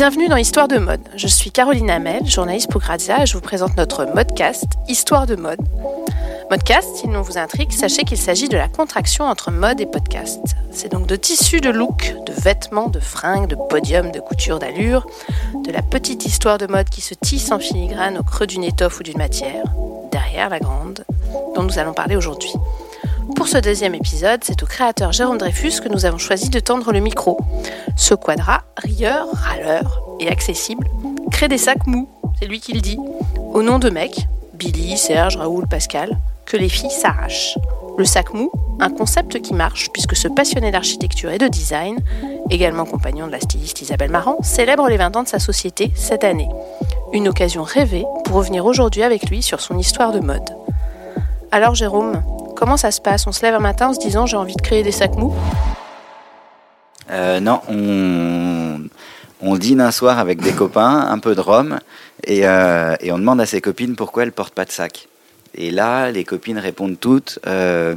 Bienvenue dans Histoire de mode. Je suis Caroline Hamel, journaliste pour Grazia et je vous présente notre modcast Histoire de mode. Modcast, si le nom vous intrigue, sachez qu'il s'agit de la contraction entre mode et podcast. C'est donc de tissus, de look, de vêtements, de fringues, de podiums, de couture, d'allure, de la petite histoire de mode qui se tisse en filigrane au creux d'une étoffe ou d'une matière, derrière la grande, dont nous allons parler aujourd'hui. Pour ce deuxième épisode, c'est au créateur Jérôme Dreyfus que nous avons choisi de tendre le micro. Ce quadra, rieur, râleur et accessible, crée des sacs mous, c'est lui qui le dit, au nom de mecs, Billy, Serge, Raoul, Pascal, que les filles s'arrachent. Le sac mou, un concept qui marche puisque ce passionné d'architecture et de design, également compagnon de la styliste Isabelle Marant, célèbre les 20 ans de sa société cette année. Une occasion rêvée pour revenir aujourd'hui avec lui sur son histoire de mode. Alors Jérôme, Comment ça se passe? On se lève un matin en se disant j'ai envie de créer des sacs mous? Euh, Non, on, dîne un soir avec des copains, un peu de rhum, et, euh, et, on demande à ses copines pourquoi elles portent pas de sac. Et là, les copines répondent toutes euh,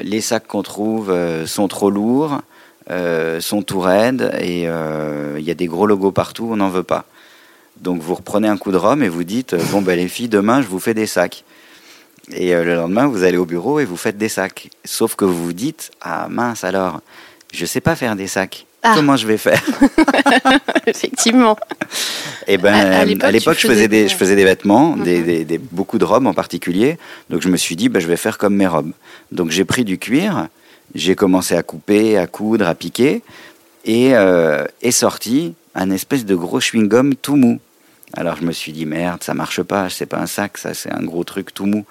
les sacs qu'on trouve sont trop lourds, sont tout raides, et il y a des gros logos partout, on n'en veut pas. Donc vous reprenez un coup de rhum et vous dites bon ben les filles demain je vous fais des sacs. Et euh, le lendemain, vous allez au bureau et vous faites des sacs. Sauf que vous vous dites, ah mince alors, je sais pas faire des sacs. Ah. Comment je vais faire? Effectivement. Et eh ben, à, l'époque, je faisais des, je faisais des vêtements, mhm. des, des, beaucoup de robes en particulier. Donc je me suis dit, ben, je vais faire comme mes robes. Donc j'ai pris du cuir, j'ai commencé à couper, à coudre, à piquer, et euh, est sorti un espèce de gros chewing-gum tout mou. Alors je me suis dit merde, ça marche pas, c'est pas un sac, ça c'est un gros truc tout mou.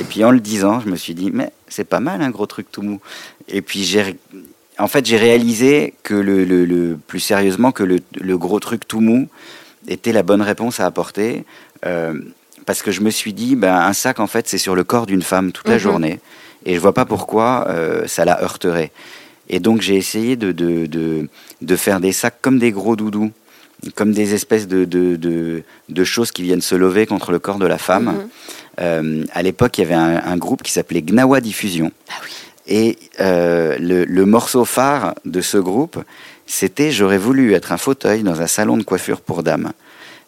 Et puis en le disant, je me suis dit mais c'est pas mal un gros truc tout mou. Et puis j'ai en fait j'ai réalisé que le, le, plus sérieusement que le, le, gros truc tout mou était la bonne réponse à apporter euh, parce que je me suis dit ben un sac en fait c'est sur le corps d'une femme toute la mhm. journée et je vois pas pourquoi euh, ça la heurterait. Et donc j'ai essayé de, de, de, de, faire des sacs comme des gros doudous comme des espèces de, de, de, choses qui viennent se lever contre le corps de la femme. Mhm. Euh, à l'époque, il y avait un, groupe qui s'appelait Gnawa Diffusion. Ah oui. Et euh, le, le, morceau phare de ce groupe, c'était J'aurais voulu être un fauteuil dans un salon de coiffure pour dames.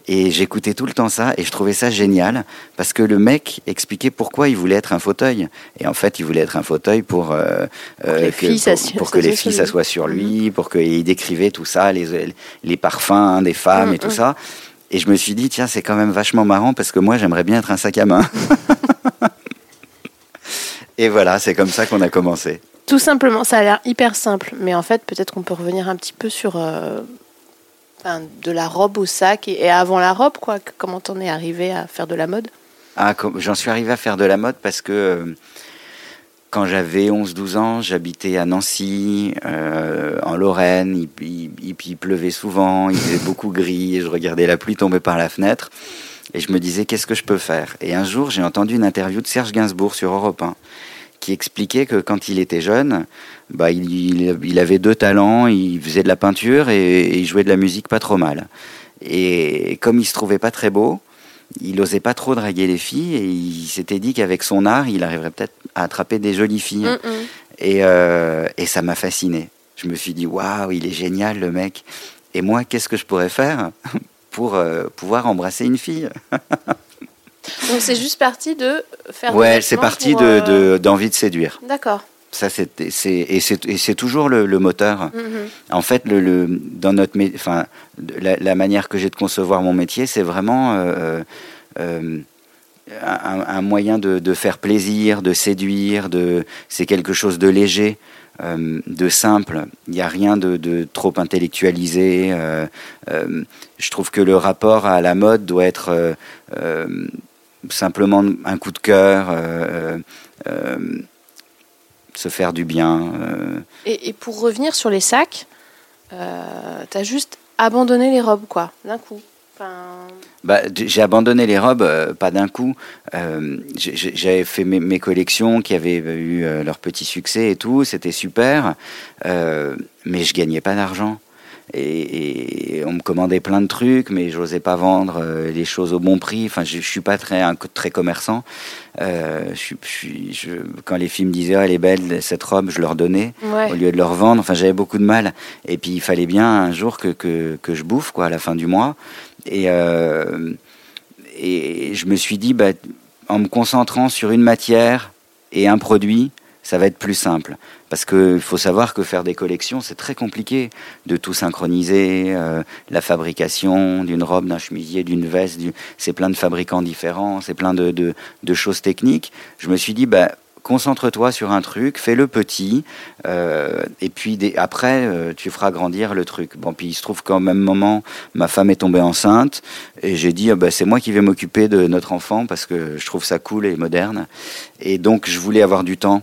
Et j'écoutais tout le temps ça et je trouvais ça génial parce que le mec expliquait pourquoi il voulait être un fauteuil. Et en fait, il voulait être un fauteuil pour, euh, pour, que, les filles s'assoient sur lui, pour qu'il décrivait tout ça, les, les parfums hein, des femmes mm, et tout mm. ça. Et je me suis dit, tiens, c'est quand même vachement marrant parce que moi, j'aimerais bien être un sac à main. et voilà, c'est comme ça qu'on a commencé. Tout simplement, ça a l'air hyper simple, mais en fait, peut-être qu'on peut revenir un petit peu sur euh, de la robe au sac et, avant la robe, quoi. Comment t'en es arrivé à faire de la mode? Ah, J'en suis arrivé à faire de la mode parce que euh, quand j'avais 11-12 ans, j'habitais à Nancy, euh, en Lorraine. Il, il, pleuvait souvent, il faisait beaucoup gris, et je regardais la pluie tomber par la fenêtre. Et je me disais, qu'est-ce que je peux faire? Et un jour, j'ai entendu une interview de Serge Gainsbourg sur Europe 1 qui expliquait que quand il était jeune, bah, il, avait deux talents, il faisait de la peinture et, il jouait de la musique pas trop mal. Et comme il se trouvait pas très beau, il n'osait pas trop draguer les filles et il s'était dit qu'avec son art, il arriverait peut-être à attraper des jolies filles. Mm, mm. Et, euh, et, ça m'a fasciné. Je me suis dit, waouh, il est génial le mec. Et moi, qu'est-ce que je pourrais faire pour euh, pouvoir embrasser une fille? Donc c'est juste parti de faire. Ouais, c'est parti de, euh, d'envie de, séduire. D'accord. Ça, c'est, et, c'est, toujours le, le moteur. Mm-hmm. En fait, le, le, dans notre, enfin, la, la, manière que j'ai de concevoir mon métier, c'est vraiment euh, euh, un, un, moyen de, de, faire plaisir, de séduire. De, c'est quelque chose de léger, euh, de simple. Il n'y a rien de, de trop intellectualisé. Euh, euh, je trouve que le rapport à la mode doit être simplement un coup de cœur, euh, euh, se faire du bien. Euh. Et, pour revenir sur les sacs, tu as juste abandonné les robes, quoi, d'un coup. Bah, j'ai abandonné les robes, pas d'un coup. J'avais fait mes, mes, collections qui avaient eu leur petit succès et tout, c'était super, mais je gagnais pas d'argent. Et, on me commandait plein de trucs, mais j'osais pas vendre euh, les choses au bon prix. Enfin, je, je suis pas très, un, très commerçant. Euh, je, je, quand les filles me disaient ah, elle est belle cette robe, je leur donnais au lieu de leur vendre. Enfin, j'avais beaucoup de mal. Et puis il fallait bien un jour que, que, que je bouffe quoi à la fin du mois. Et euh, et je me suis dit bah, en me concentrant sur une matière et un produit, ça va être plus simple. Parce qu'il faut savoir que faire des collections, c'est très compliqué de tout synchroniser. Euh, la fabrication d'une robe, d'un chemisier, d'une veste, c'est plein de fabricants différents, c'est plein de, choses techniques. Je me suis dit, bah, concentre-toi sur un truc, fais-le petit, euh, et puis après, euh, tu feras grandir le truc. Bon, puis il se trouve qu'au même moment, ma femme est tombée enceinte, et j'ai dit, ah bah, c'est moi qui vais m'occuper de notre enfant, parce que je trouve ça cool et moderne. Et donc, je voulais avoir du temps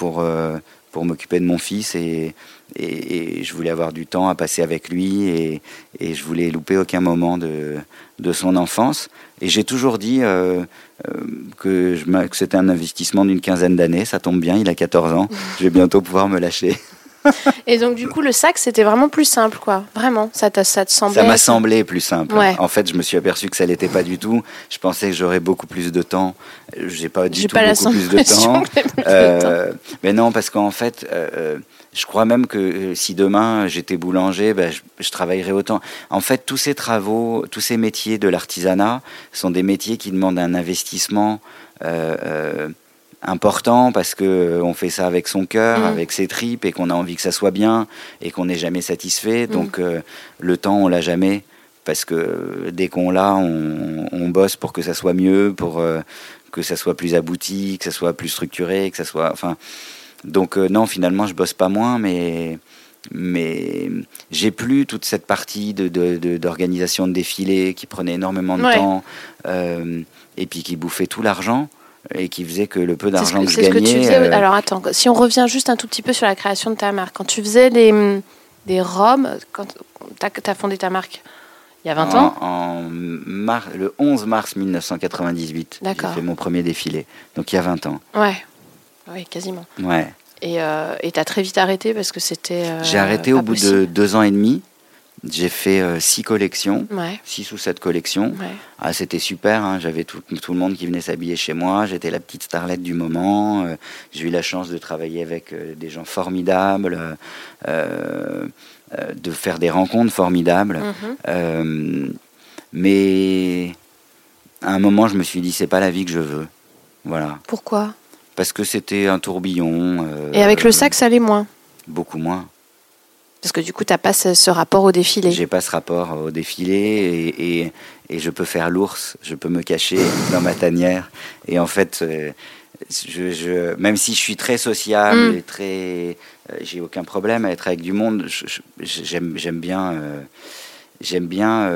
pour, euh, pour m'occuper de mon fils et, et, je voulais avoir du temps à passer avec lui et, et je voulais louper aucun moment de, de son enfance. Et j'ai toujours dit euh, euh, que, que c'était un investissement d'une quinzaine d'années. Ça tombe bien, il a 14 ans. Je vais bientôt pouvoir me lâcher. Et donc, du coup, le sac, c'était vraiment plus simple, quoi. Vraiment, ça, ça te semblait. Ça m'a semblé plus simple. En fait, je me suis aperçu que ça l'était pas du tout. Je pensais que j'aurais beaucoup plus de temps. J'ai pas du tout beaucoup plus de temps. Euh, mais non, parce qu'en fait, euh, euh, je crois même que si demain j'étais boulanger, ben, je, je, travaillerais autant. En fait, tous ces travaux, tous ces métiers de l'artisanat sont des métiers qui demandent un investissement important parce que euh, on fait ça avec son cœur, mm. avec ses tripes et qu'on a envie que ça soit bien et qu'on n'est jamais satisfait. Mm. Donc euh, le temps on l'a jamais parce que euh, dès qu'on l'a, on, bosse pour que ça soit mieux, pour que ça soit plus abouti, que ça soit plus structuré, que ça soit enfin. Donc non, finalement je bosse pas moins, mais mais j'ai plus toute cette partie d'organisation de, de, défilés qui prenait énormément de temps et puis qui bouffait tout l'argent et qui faisait que le peu d'argent que, je gagnais. Euh, alors attends, si on revient juste un tout petit peu sur la création de ta marque, quand tu faisais des, des robes, quand tu as, fondé ta marque il y a 20 ans en Le 11 mars 1998, j'ai fait mon premier défilé, donc il y a 20 ans. Ouais, ouais quasiment. Ouais. Et euh, tu as très vite arrêté parce que c'était. Euh, j'ai arrêté au bout de deux ans et demi. J'ai fait euh, six collections, six ou sept collections. Ah, c'était super, hein. j'avais tout, tout, le monde qui venait s'habiller chez moi, j'étais la petite starlette du moment. Euh, j'ai eu la chance de travailler avec euh, des gens formidables, de faire des rencontres formidables. Mhm. mais à un moment, je me suis dit, c'est pas la vie que je veux. Voilà. Pourquoi? Parce que c'était un tourbillon. Et avec le sac, ça allait moins? Beaucoup moins. Parce que du coup, tu n'as pas ce, rapport au défilé. J'ai pas ce rapport au défilé et, et, je peux faire l'ours, je peux me cacher dans ma tanière. Et en fait, euh, je, je, même si je suis très sociable mm. et très. Euh, j'ai aucun problème à être avec du monde, j'aime bien. Euh, j'aime bien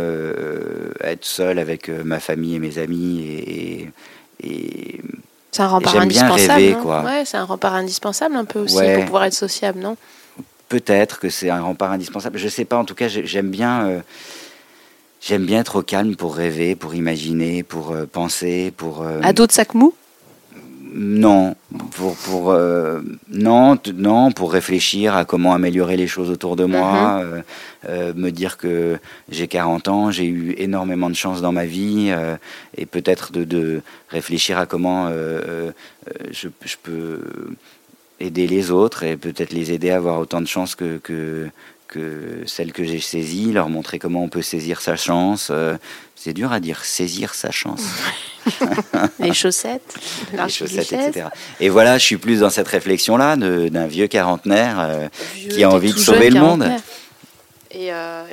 être seul avec ma famille et mes amis et, et c'est un rempart indispensable. Bien rêver, quoi. Ouais, c'est un rempart indispensable un peu aussi pour pouvoir être sociable, non? Peut-être que c'est un rempart indispensable. Je sais pas, en tout cas, j'aime bien, euh, j'aime bien être au calme pour rêver, pour imaginer, pour euh, penser, pour. Euh, à d'autres sacs mous Non, pour, pour non, non, pour réfléchir à comment améliorer les choses autour de moi, mhm. me dire que j'ai 40 ans, j'ai eu énormément de chance dans ma vie, et peut-être de, de, réfléchir à comment je, je peux aider les autres et peut-être les aider à avoir autant de chance que, que, que celle que j'ai saisie, leur montrer comment on peut saisir sa chance. Euh, c'est dur à dire, saisir sa chance. les chaussettes, les chaussettes, etc. Et voilà, je suis plus dans cette réflexion-là d'un vieux quarantenaire euh, qui a envie de sauver le monde. Et euh,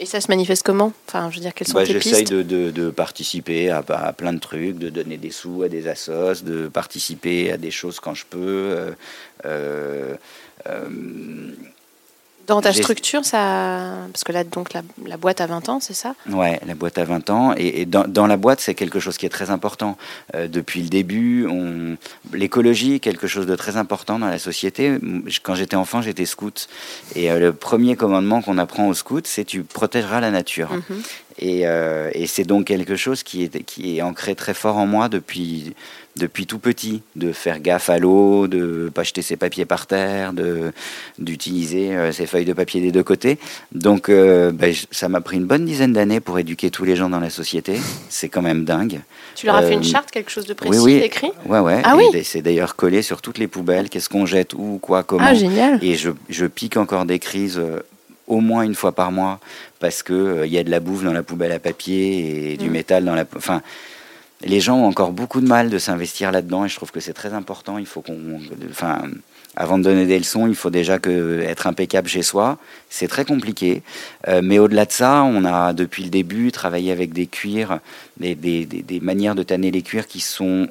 et ça se manifeste comment? Enfin, je veux dire, quelles sont bah, tes J'essaye de, de, participer à, à, plein de trucs, de donner des sous à des assos, de participer à des choses quand je peux. Euh, euh, euh dans ta structure, ça... parce que là, donc, la, la boîte à 20 ans, c'est ça? Ouais, la boîte à 20 ans. Et, dans, dans, la boîte, c'est quelque chose qui est très important. Euh, depuis le début, on... l'écologie est quelque chose de très important dans la société. Quand j'étais enfant, j'étais scout. Et euh, le premier commandement qu'on apprend au scout, c'est tu protégeras la nature. Mhm. Et, et c'est donc quelque chose qui est, qui est ancré très fort en moi depuis, depuis tout petit, de faire gaffe à l'eau, de pas jeter ses papiers par terre, de d'utiliser euh, ses feuilles de papier des deux côtés. Donc euh, ben, ça m'a pris une bonne dizaine d'années pour éduquer tous les gens dans la société. C'est quand même dingue. Tu leur as fait une euh, charte, quelque chose de précis, oui, oui. écrit? Ouais, ouais. Ah oui. C'est d'ailleurs collé sur toutes les poubelles. Qu'est-ce qu'on jette, où, quoi, comment. Ah génial. Et je, je pique encore des crises au moins une fois par mois parce que il y a de la bouffe dans la poubelle à papier et du mm. métal dans la. Enfin, les gens ont encore beaucoup de mal de s'investir là-dedans et je trouve que c'est très important. Il faut qu'on, enfin, avant de donner des leçons, il faut déjà que être impeccable chez soi. C'est très compliqué, euh, mais au-delà de ça, on a depuis le début travaillé avec des cuirs, des, des, des manières de tanner les cuirs qui sont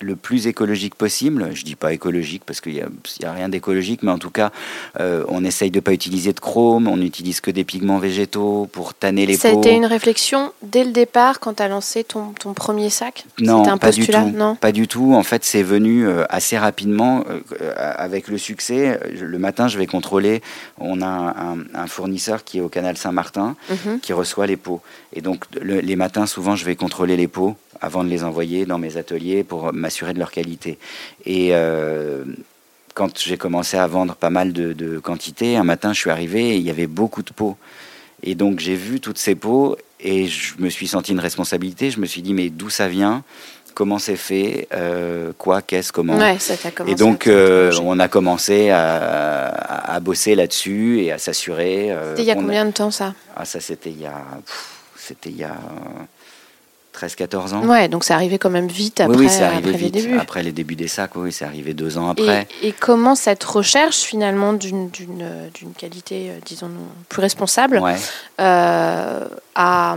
le plus écologique possible. Je dis pas écologique parce qu'il n'y a, a, rien d'écologique, mais en tout cas, euh, on essaye de pas utiliser de chrome, on n'utilise que des pigments végétaux pour tanner les Ça peaux. Ça a été une réflexion dès le départ quand tu as lancé ton, ton, premier sac? Non, un pas du tout. Non pas du tout. En fait, c'est venu euh, assez rapidement euh, avec le succès. Le matin, je vais contrôler. On a un, un fournisseur qui est au canal Saint-Martin Mhm. qui reçoit les pots. Et donc, le, les matins, souvent, je vais contrôler les pots avant de les envoyer dans mes ateliers pour m'assurer de leur qualité. Et euh, quand j'ai commencé à vendre pas mal de, de quantité, un matin je suis arrivé et il y avait beaucoup de pots. Et donc j'ai vu toutes ces pots et je me suis senti une responsabilité. Je me suis dit mais d'où ça vient? Comment c'est fait? Euh, Quoi? Qu'est-ce? Comment? Ouais, ça Et donc euh, on a commencé à, à, à bosser là-dessus et à s'assurer. Euh, c'était il y a combien a... de temps ça? Ah ça c'était il y a c'était il y a 13-14 ans. Ouais, donc c'est arrivé quand même vite après, oui, oui, arrivé après vite. les débuts. Après les débuts des sacs, oui, c'est arrivé deux ans après. Et, et comment cette recherche finalement d'une qualité, euh, disons, plus responsable ouais. euh, a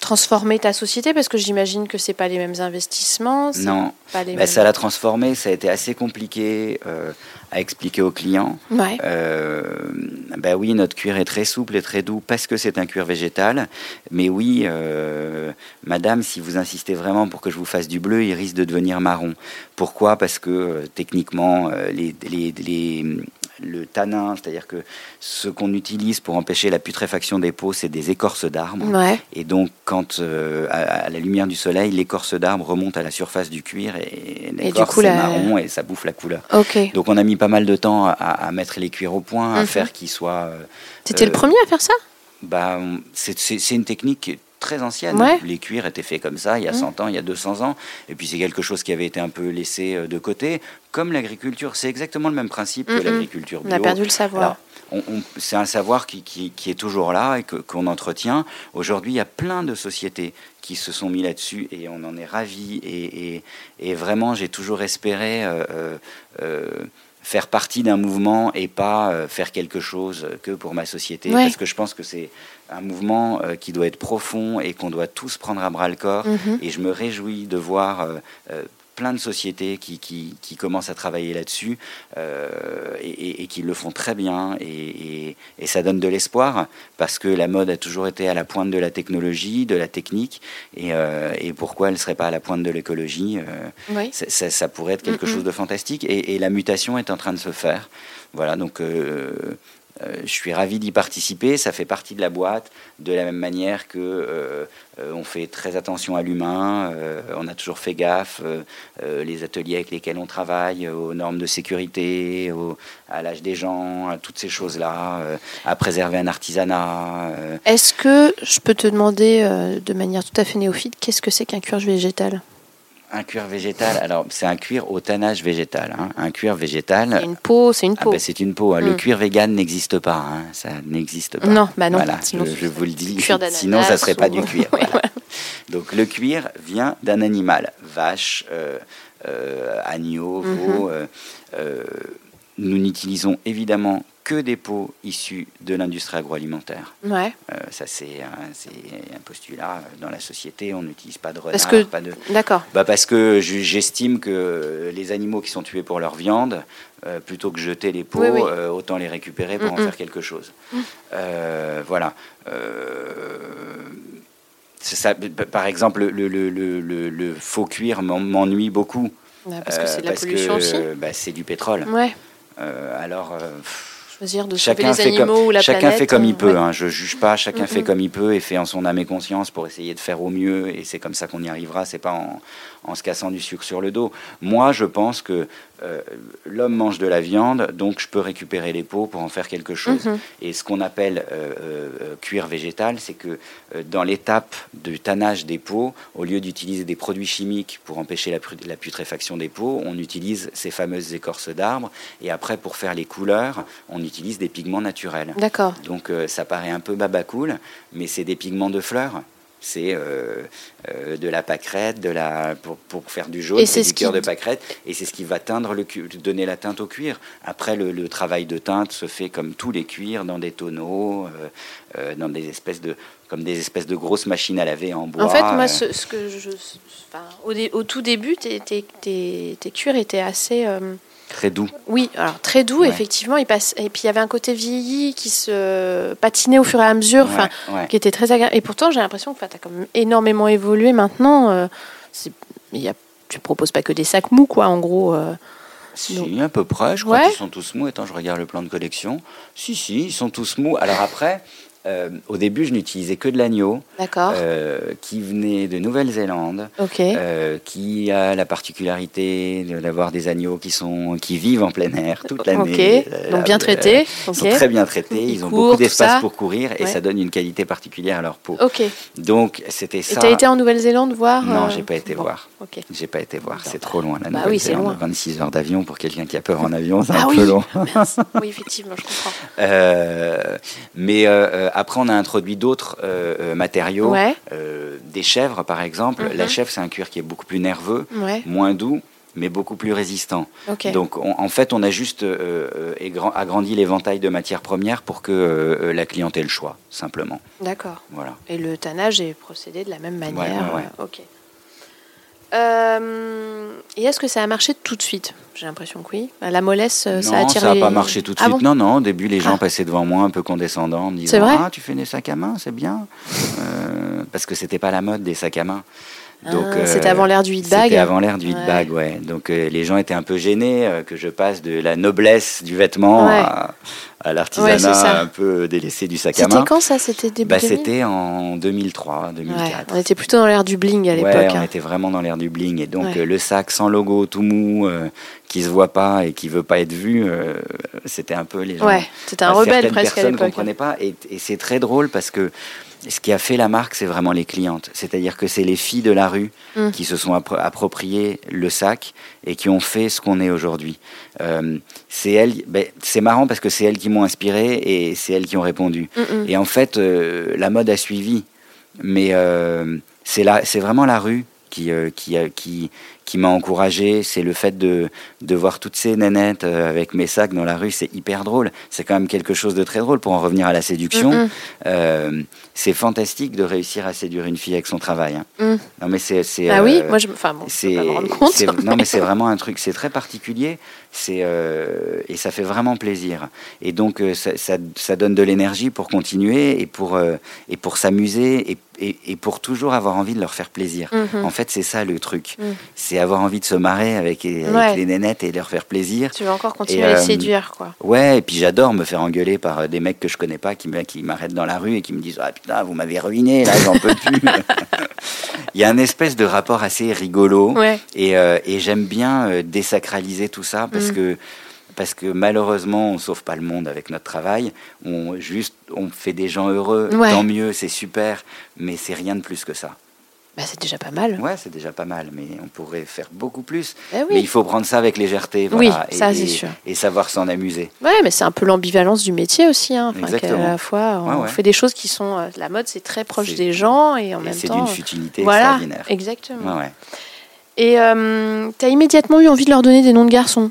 transformé ta société Parce que j'imagine que c'est pas les mêmes investissements. Non, pas les bah, mêmes... ça l'a transformé. Ça a été assez compliqué euh, à expliquer aux clients. Ouais. Euh, bah oui, notre cuir est très souple et très doux parce que c'est un cuir végétal. Mais oui, euh, madame, si vous insistez vraiment pour que je vous fasse du bleu, il risque de devenir marron. Pourquoi? Parce que techniquement, les, les, les le tanin, c'est-à-dire que ce qu'on utilise pour empêcher la putréfaction des peaux, c'est des écorces d'arbres. Ouais. Et donc, quand euh, à, à, la lumière du soleil, l'écorce d'arbre remonte à la surface du cuir et l'écorce est la... marron et ça bouffe la couleur. Okay. Donc, on a mis pas mal de temps à, à mettre les cuirs au point, à mm -hmm. faire qu'ils soient. Euh, C'était le premier à faire ça? bah, C'est une technique très ancienne. Ouais. Les cuirs étaient faits comme ça il y a 100 mmh. ans, il y a 200 ans. Et puis c'est quelque chose qui avait été un peu laissé euh, de côté. Comme l'agriculture, c'est exactement le même principe que l'agriculture bio. On a perdu le savoir. C'est un savoir qui, qui, qui, est toujours là et qu'on qu entretient. Aujourd'hui, il y a plein de sociétés qui se sont mis là-dessus et on en est ravis. Et, et, et vraiment, j'ai toujours espéré... Euh, euh, faire partie d'un mouvement et pas faire quelque chose que pour ma société. Ouais. Parce que je pense que c'est un mouvement euh, qui doit être profond et qu'on doit tous prendre à bras le corps. -hmm. Et je me réjouis de voir euh, plein de sociétés qui, qui, qui commencent à travailler là-dessus et, et, et, qui le font très bien. Et, et ça donne de l'espoir parce que la mode a toujours été à la pointe de la technologie, de la technique. Et, pourquoi elle ne serait pas à la pointe de l'écologie oui. ça, ça, pourrait être quelque -hmm. chose de fantastique. Et, la mutation est en train de se faire. Voilà, donc euh, euh, je suis ravi d'y participer. Ça fait partie de la boîte, de la même manière que euh, on fait très attention à l'humain. on a toujours fait gaffe. les ateliers avec lesquels on travaille, aux normes de sécurité, au, à l'âge des gens, à toutes ces choses-là, à préserver un artisanat. Est-ce que je peux te demander de manière tout à fait néophyte, qu'est-ce que c'est qu'un cuir végétal? Un cuir végétal, alors c'est un cuir au tannage végétal. Hein. Un cuir végétal. C'est une peau, c'est une peau. Ah ben, c'est une peau. Hein. Mm. Le cuir vegan n'existe pas. Hein. Ça n'existe pas. Non, bah non. Voilà, sinon, je, je, vous le dis. Sinon, ça serait ou... pas du cuir. oui, voilà. voilà. Donc le cuir vient d'un animal, vache, euh, euh, agneau, veau. Mm -hmm. euh, nous n'utilisons évidemment que des peaux issues de l'industrie agroalimentaire. Ouais. Euh, ça, c'est un, un, postulat dans la société. On n'utilise pas de renard, parce que, pas de. D'accord. Bah parce que j'estime que les animaux qui sont tués pour leur viande, euh, plutôt que jeter les oui, oui. Euh, autant les récupérer pour mm -mm. en faire quelque chose. Mm. voilà. Ça, par exemple, le, le, le, le faux cuir m'ennuie beaucoup. Ouais, parce que c'est de la pollution que, aussi. Bah, c'est du pétrole. Ouais. alors choisir de chacun les animaux ou la chacun fait comme il peut. Hein, je juge pas. Chacun fait comme il peut et fait en son âme et conscience pour essayer de faire au mieux. Et c'est comme ça qu'on y arrivera. C'est pas en, en se cassant du sucre sur le dos. Moi, je pense que euh, l'homme mange de la viande, donc je peux récupérer les peaux pour en faire quelque chose. Mhm. Et ce qu'on appelle euh, euh, cuir végétal, c'est que dans l'étape du tannage des peaux, au lieu d'utiliser des produits chimiques pour empêcher la, la, putréfaction des peaux, on utilise ces fameuses écorces d'arbres. Et après, pour faire les couleurs, on utilise des pigments naturels. D'accord. Donc ça paraît un peu babacool, mais c'est des pigments de fleurs c'est euh, euh, de la pâquerette, de la, pour, pour faire du jaune, c'est du cœur de pâquerette, et c'est ce qui va teindre le donner la teinte au cuir. Après, le, travail de teinte se fait comme tous les cuirs, dans des tonneaux, euh, dans des espèces de comme des espèces de grosses machines à laver en bois. En fait, moi, ce, que je, au, au, tout début, tes, tes, tes, cuirs étaient assez Très doux. Oui, alors très doux, effectivement. Il passe... Et puis il y avait un côté vieilli qui se patinait au fur et à mesure, qui était très agréable. Et pourtant, j'ai l'impression que tu as quand même énormément évolué maintenant. Euh, y a... Tu proposes pas que des sacs mous, quoi, en gros. Euh, si, à peu près. Je crois qu'ils sont tous mous. Attends, je regarde le plan de collection. Si, si, ils sont tous mous. Alors après, euh, au début, je n'utilisais que de l'agneau, euh, qui venait de Nouvelle-Zélande, euh, qui a la particularité d'avoir des agneaux qui sont qui vivent en plein air toute l'année. Donc bien traités. Ils sont très bien traités. Ils, ont beaucoup d'espace pour courir et ça donne une qualité particulière à leur peau. Donc c'était ça. Et tu as été en Nouvelle-Zélande voir Non, j'ai pas été voir. J'ai pas été voir. C'est trop loin la bah. Oui, 26 heures d'avion pour quelqu'un qui a peur en avion, c'est ah un peu long. oui, effectivement, je comprends. mais après, on a introduit d'autres euh, euh, matériaux, euh, des chèvres par exemple. La mhm. chèvre, c'est un cuir qui est beaucoup plus nerveux, moins doux mais beaucoup plus résistant. Donc, en fait, on a juste agrandi l'éventail de matières premières pour que la clientèle le choix, simplement. D'accord. Voilà. Et le tannage est procédé de la même manière. ok. Euh, et est-ce que ça a marché tout de suite? J'ai l'impression que oui. La mollesse, euh, ça a attiré. ça n'a pas marché tout de ah suite. non, non. Au début, les gens ah. passaient devant moi un peu condescendants, en me disant Ah, tu fais des sacs à main, c'est bien. Euh, parce que c'était pas la mode des sacs à main. Donc, ah, c'était avant l'ère du hit bag. C'était avant l'ère du hit bag, ouais. Donc les gens étaient un peu gênés que je passe de la noblesse du vêtement à, à l'artisanat un peu délaissé du sac à main. C'était quand ça C'était début bah, C'était en 2003, 2004. on était plutôt dans l'ère du bling à l'époque. Ouais, on hein. était vraiment dans l'ère du bling. Et donc, le sac sans logo, tout mou, euh, qui se voit pas et qui veut pas être vu, euh, c'était un peu les gens. Ouais, c'était un rebelle presque à l'époque. comprenaient pas. Et, et c'est très drôle parce que ce qui a fait la marque, c'est vraiment les clientes. C'est-à-dire que c'est les filles de la rue mm. qui se sont appropriées le sac et qui ont fait ce qu'on est aujourd'hui. Euh, c'est elles, ben, c'est marrant parce que c'est elles qui m'ont inspiré et c'est elles qui ont répondu. Mm, mm. Et en fait, euh, la mode a suivi, mais euh, c'est c'est vraiment la rue qui, qui, qui, qui m'a encouragé, c'est le fait de, de voir toutes ces nanettes euh, avec mes sacs dans la rue, c'est hyper drôle. C'est quand même quelque chose de très drôle pour en revenir à la séduction. Euh, c'est fantastique de réussir à séduire une fille avec son travail. Hein. Mm. Non mais c'est ah oui, euh, moi je, enfin bon, non mais c'est vraiment un truc, c'est très particulier. C'est et ça fait vraiment plaisir. Et donc ça, ça, ça donne de l'énergie pour continuer et pour et pour s'amuser et, et, pour toujours avoir envie de leur faire plaisir. Mm-hmm. En fait, c'est ça le truc. Mm. C'est avoir envie de se marrer avec, les nénettes et leur faire plaisir. Tu veux encore continuer à les euh, séduire, quoi. Ouais, et puis j'adore me faire engueuler par euh, des mecs que je connais pas qui, qui m'arrêtent dans la rue et qui me disent Ah putain, vous m'avez ruiné, là, j'en peux plus. Il y a un espèce de rapport assez rigolo. Et, euh, et j'aime bien désacraliser tout ça parce mm. que parce que malheureusement, on sauve pas le monde avec notre travail. On juste, on fait des gens heureux. Tant mieux, c'est super, mais c'est rien de plus que ça. Bah, c'est déjà pas mal. Ouais, c'est déjà pas mal, mais on pourrait faire beaucoup plus. Eh mais il faut prendre ça avec légèreté, voilà, oui, ça c'est sûr. Et savoir s'en amuser. Ouais, mais c'est un peu l'ambivalence du métier aussi. Hein. Exactement. À la fois, on fait des choses qui sont. Euh, la mode, c'est très proche des gens et en même temps. C'est d'une futilité voilà, extraordinaire. Exactement. Et euh, tu as immédiatement eu envie de leur donner des noms de garçons?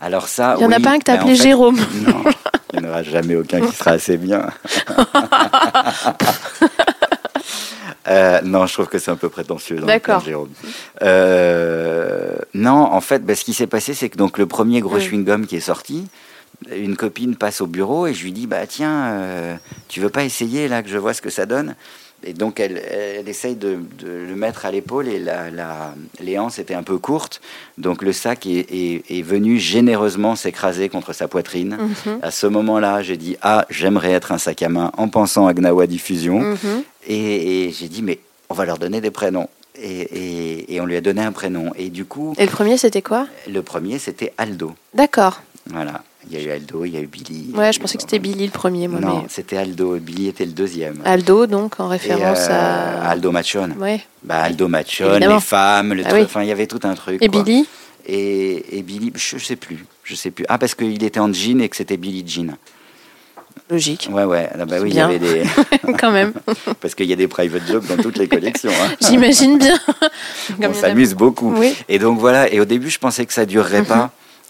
Alors ça, il n'y en a pas un que tu as appelé Jérôme. Non, il n'y en aura jamais aucun qui sera assez bien. Euh, non, je trouve que c'est un peu prétentieux. D'accord. Euh, non, en fait, bah, ce qui s'est passé, c'est que donc le premier gros chewing-gum qui est sorti, une copine passe au bureau et je lui dis bah tiens, euh, tu veux pas essayer là que je vois ce que ça donne? Et donc, elle, elle essaye de, le mettre à l'épaule et la, la, les hanches étaient un peu courtes. Donc, le sac est, est, venu généreusement s'écraser contre sa poitrine. Mhm. À ce moment-là, j'ai dit Ah, j'aimerais être un sac à main en pensant à Gnawa Diffusion. Mhm. Et, j'ai dit Mais on va leur donner des prénoms. Et, et, on lui a donné un prénom. Et du coup. Et le premier, c'était quoi? Le premier, c'était Aldo. D'accord. Voilà. Il y a eu Aldo, il y a eu Billy. Ouais, je pensais que c'était Billy le premier. Moi, non, c'était Aldo. Billy était le deuxième. Aldo, donc, en référence euh, à... Aldo Machon. Ouais. Bah, Aldo Machon, les femmes, le ah truc. Enfin, il y avait tout un truc. Et Billy et, et, Billy, je, ne sais plus. Je sais plus. Ah, parce qu'il était en jean et que c'était Billy Jean. Logique. Ouais, ouais. Ah, bah oui, il y avait des. Quand même. Parce qu'il y a des private jokes dans toutes les collections. Hein. J'imagine bien. On s'amuse beaucoup. Oui. Et donc voilà. Et au début, je pensais que ça durerait mhm.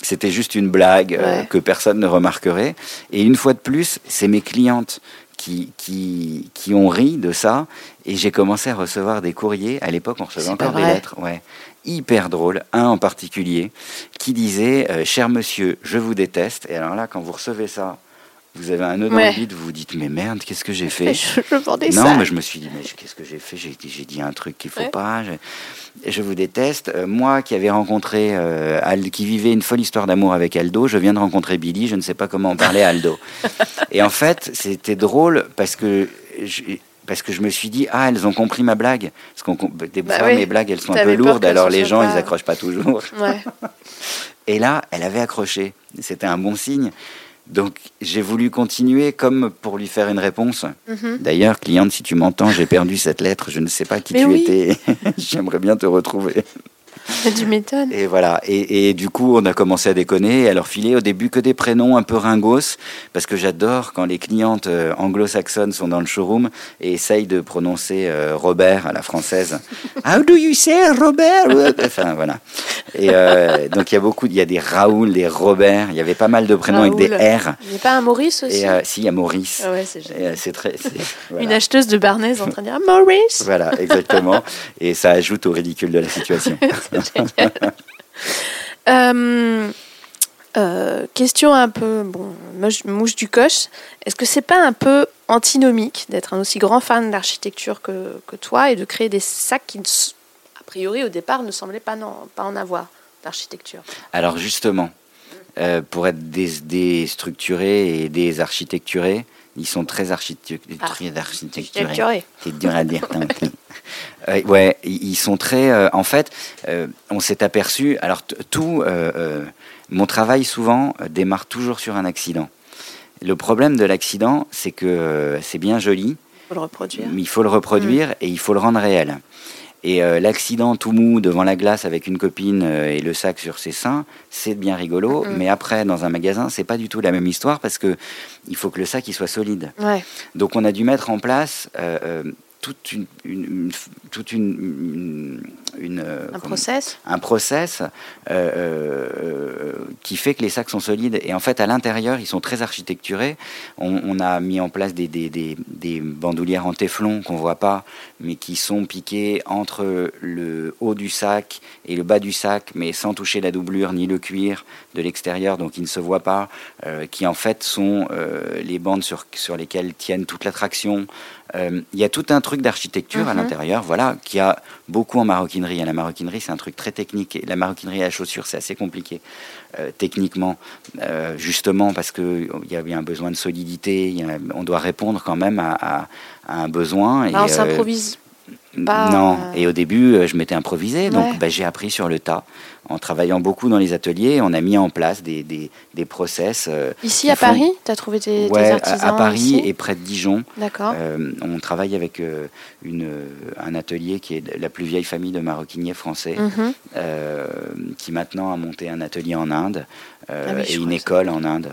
C'était juste une blague euh, que personne ne remarquerait. Et une fois de plus, c'est mes clientes qui, qui, qui, ont ri de ça. Et j'ai commencé à recevoir des courriers. À l'époque, on recevait encore des lettres. Ouais. Hyper drôle. Un en particulier qui disait euh, Cher monsieur, je vous déteste. Et alors là, quand vous recevez ça, vous avez un nœud dans le vous vous dites mais merde, qu'est-ce que j'ai fait je, Non, mais je me suis dit mais qu'est-ce que j'ai fait? J'ai dit un truc qu'il faut pas. Je, vous déteste. Euh, moi qui avais rencontré, euh, qui vivait une folle histoire d'amour avec Aldo, je viens de rencontrer Billy. Je ne sais pas comment en parler à Aldo. Et en fait, c'était drôle parce que je, parce que je me suis dit ah elles ont compris ma blague parce qu'on des bah fois mes blagues elles sont un peu lourdes alors les gens ils accrochent pas toujours. Ouais. Et là, elle avait accroché. C'était un bon signe. Donc j'ai voulu continuer comme pour lui faire une réponse. Mhm. D'ailleurs, cliente, si tu m'entends, j'ai perdu cette lettre, je ne sais pas qui tu étais. J'aimerais bien te retrouver. Du m'étonnes. Et voilà. Et, du coup, on a commencé à déconner, à leur filer au début que des prénoms un peu ringos, parce que j'adore quand les clientes euh, anglo-saxonnes sont dans le showroom et essayent de prononcer euh, Robert à la française. How do you say Robert? Enfin, voilà. Et euh, donc, il y a beaucoup, il y a des Raoul, des Robert, il y avait pas mal de prénoms avec des R. Il n'y a pas un Maurice aussi et, Si, il y a Maurice. Ah ouais, c'est très. Une acheteuse de Barnès en train de dire Maurice. Voilà, exactement. et ça ajoute au ridicule de la situation. Euh, euh, question un peu, bon, mouche, du coche. Est-ce que c'est pas un peu antinomique d'être un aussi grand fan d'architecture que, que, toi et de créer des sacs qui, a priori, au départ, ne semblaient pas, non, pas en avoir d'architecture? Alors justement, euh, pour être déstructurés et désarchitecturés, ils sont très architecturés. Ah, c'est dur à dire. Euh, ouais, ils sont très. Euh, en fait, euh, on s'est aperçu. Alors tout, mon travail souvent démarre toujours sur un accident. Le problème de l'accident, c'est que c'est bien joli. Il faut le reproduire. Mais il faut le reproduire mm. et il faut le rendre réel. Et l'accident tout mou devant la glace avec une copine et le sac sur ses seins, c'est bien rigolo. Mais après, dans un magasin, c'est pas du tout la même histoire parce que il faut que le sac il soit solide. Ouais. Donc on a dû mettre en place toute une, une, toute une, une euh, un process, un process euh, euh, qui fait que les sacs sont solides. Et en fait, à l'intérieur, ils sont très architecturés. On, a mis en place des, des, des, des bandoulières en téflon qu'on voit pas, mais qui sont piquées entre le haut du sac et le bas du sac, mais sans toucher la doublure ni le cuir de l'extérieur, donc ils ne se voient pas, qui en fait sont les bandes sur, sur lesquelles tiennent toute l'attraction. Il y a tout un truc d'architecture à mhm. l'intérieur, voilà, qui a beaucoup en maroquinerie. La maroquinerie, c'est un truc très technique. Et la maroquinerie à la chaussure, c'est assez compliqué euh, techniquement, euh, justement parce qu'il y a un besoin de solidité. on doit répondre quand même à, un besoin. Et, on euh, non, et au début, euh, je m'étais improvisé, donc bah, j'ai appris sur le tas. En travaillant beaucoup dans les ateliers, on a mis en place des, des, des process. Euh, ici à Paris Tu as trouvé des, ouais, artisans à, Paris et près de Dijon. D'accord. Euh, on travaille avec une, un atelier qui est la plus vieille famille de maroquiniers français, mhm. qui maintenant a monté un atelier en Inde ah et une école en Inde.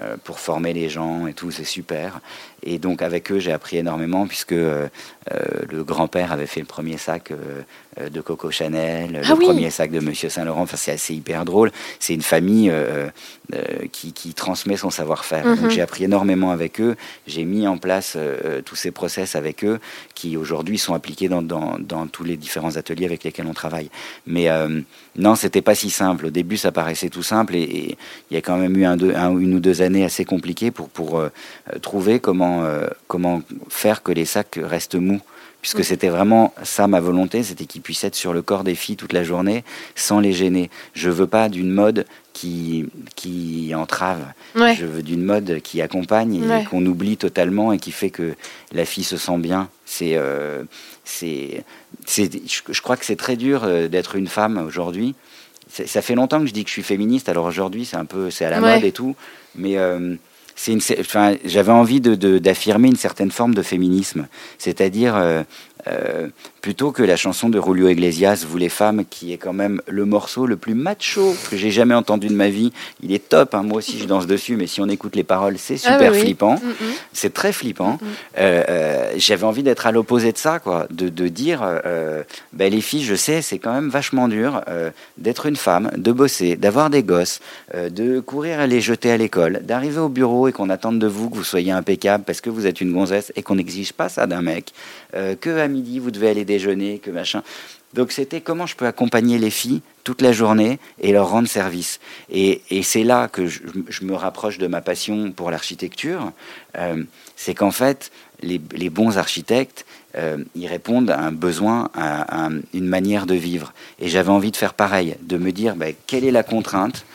Euh, pour former les gens et tout, c'est super. Et donc avec eux, j'ai appris énormément puisque euh, euh, le grand-père avait fait le premier sac de Coco Chanel, ah le premier sac de Monsieur Saint-Laurent. Enfin, c'est assez hyper drôle. C'est une famille qui, qui, transmet son savoir-faire. Donc mhm. j'ai appris énormément avec eux. J'ai mis en place tous ces process avec eux qui aujourd'hui sont appliqués dans, dans, dans, tous les différents ateliers avec lesquels on travaille. Mais non, c'était pas si simple. Au début, ça paraissait tout simple et il y a quand même eu un, deux, un, une ou deux années assez compliquées pour, pour euh, trouver comment, euh, comment faire que les sacs restent mous. puisque c'était vraiment ça ma volonté, c'était qu'ils puissent être sur le corps des filles toute la journée sans les gêner. Je veux pas d'une mode qui, qui entrave. Je veux d'une mode qui accompagne et qu'on oublie totalement et qui fait que la fille se sent bien. C'est, euh, c'est, je, crois que c'est très dur euh, d'être une femme aujourd'hui. Ça fait longtemps que je dis que je suis féministe. Alors aujourd'hui, c'est un peu, c'est à la mode et tout, mais euh, j'avais envie de, d'affirmer une certaine forme de féminisme, c'est-à-dire euh, plutôt que la chanson de Julio Iglesias, Vous les femmes, qui est quand même le morceau le plus macho que j'ai jamais entendu de ma vie. Il est top, hein. moi aussi je danse dessus, mais si on écoute les paroles, c'est ah super flippant. Mm, mm. C'est très flippant. Mm, euh, euh, j'avais envie d'être à l'opposé de ça, quoi, de, de dire, ben, les filles, je sais, c'est quand même vachement dur d'être une femme, de bosser, d'avoir des gosses, de courir à les jeter à l'école, d'arriver au bureau et qu'on attende de vous que vous soyez impeccable parce que vous êtes une gonzesse et qu'on n'exige pas ça d'un mec, que à midi vous devez aller déjeuner, que machin. Donc c'était comment je peux accompagner les filles toute la journée et leur rendre service. Et, c'est là que je, me rapproche de ma passion pour l'architecture. Euh, c'est qu'en fait, les, bons architectes, euh, ils répondent à un besoin, à, une manière de vivre. Et j'avais envie de faire pareil, de me dire ben, quelle est la contrainte euh,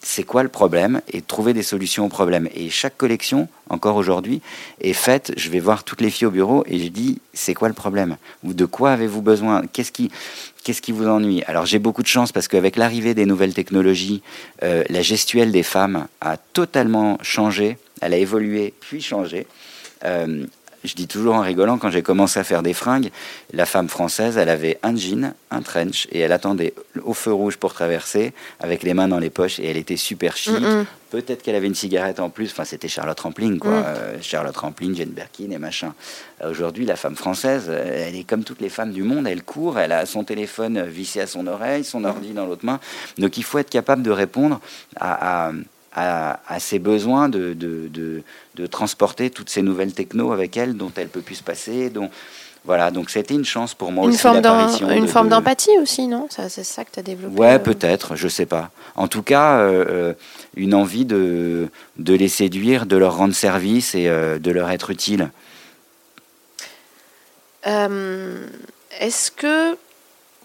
c'est quoi le problème et trouver des solutions au problème. Et chaque collection, encore aujourd'hui, est faite. Je vais voir toutes les filles au bureau et je dis c'est quoi le problème Ou de quoi avez-vous besoin? Qu'est-ce qui Qu'est-ce qui vous ennuie? Alors j'ai beaucoup de chance parce qu'avec l'arrivée des nouvelles technologies, euh, la gestuelle des femmes a totalement changé, elle a évolué puis changé. Euh, je dis toujours en rigolant, quand j'ai commencé à faire des fringues, la femme française, elle avait un jean, un trench, et elle attendait au feu rouge pour traverser, avec les mains dans les poches, et elle était super chic. Peut-être qu'elle avait une cigarette en plus, enfin c'était Charlotte Rampling, quoi. Mm. Euh, Charlotte Rampling, Jane Birkin et machin. Aujourd'hui, la femme française, elle est comme toutes les femmes du monde, elle court, elle a son téléphone vissé à son oreille, son ordi dans l'autre main. Donc il faut être capable de répondre à à, ses besoins de, de, de, transporter toutes ces nouvelles techno avec elle, dont elle peut plus se passer. Dont, voilà, donc c'était une chance pour moi une aussi. Forme une forme d'empathie aussi, non? C'est ça que tu as développé Ouais, euh peut-être, je sais pas. En tout cas, euh, euh, une envie de, de les séduire, de leur rendre service et de leur être utile. est-ce que.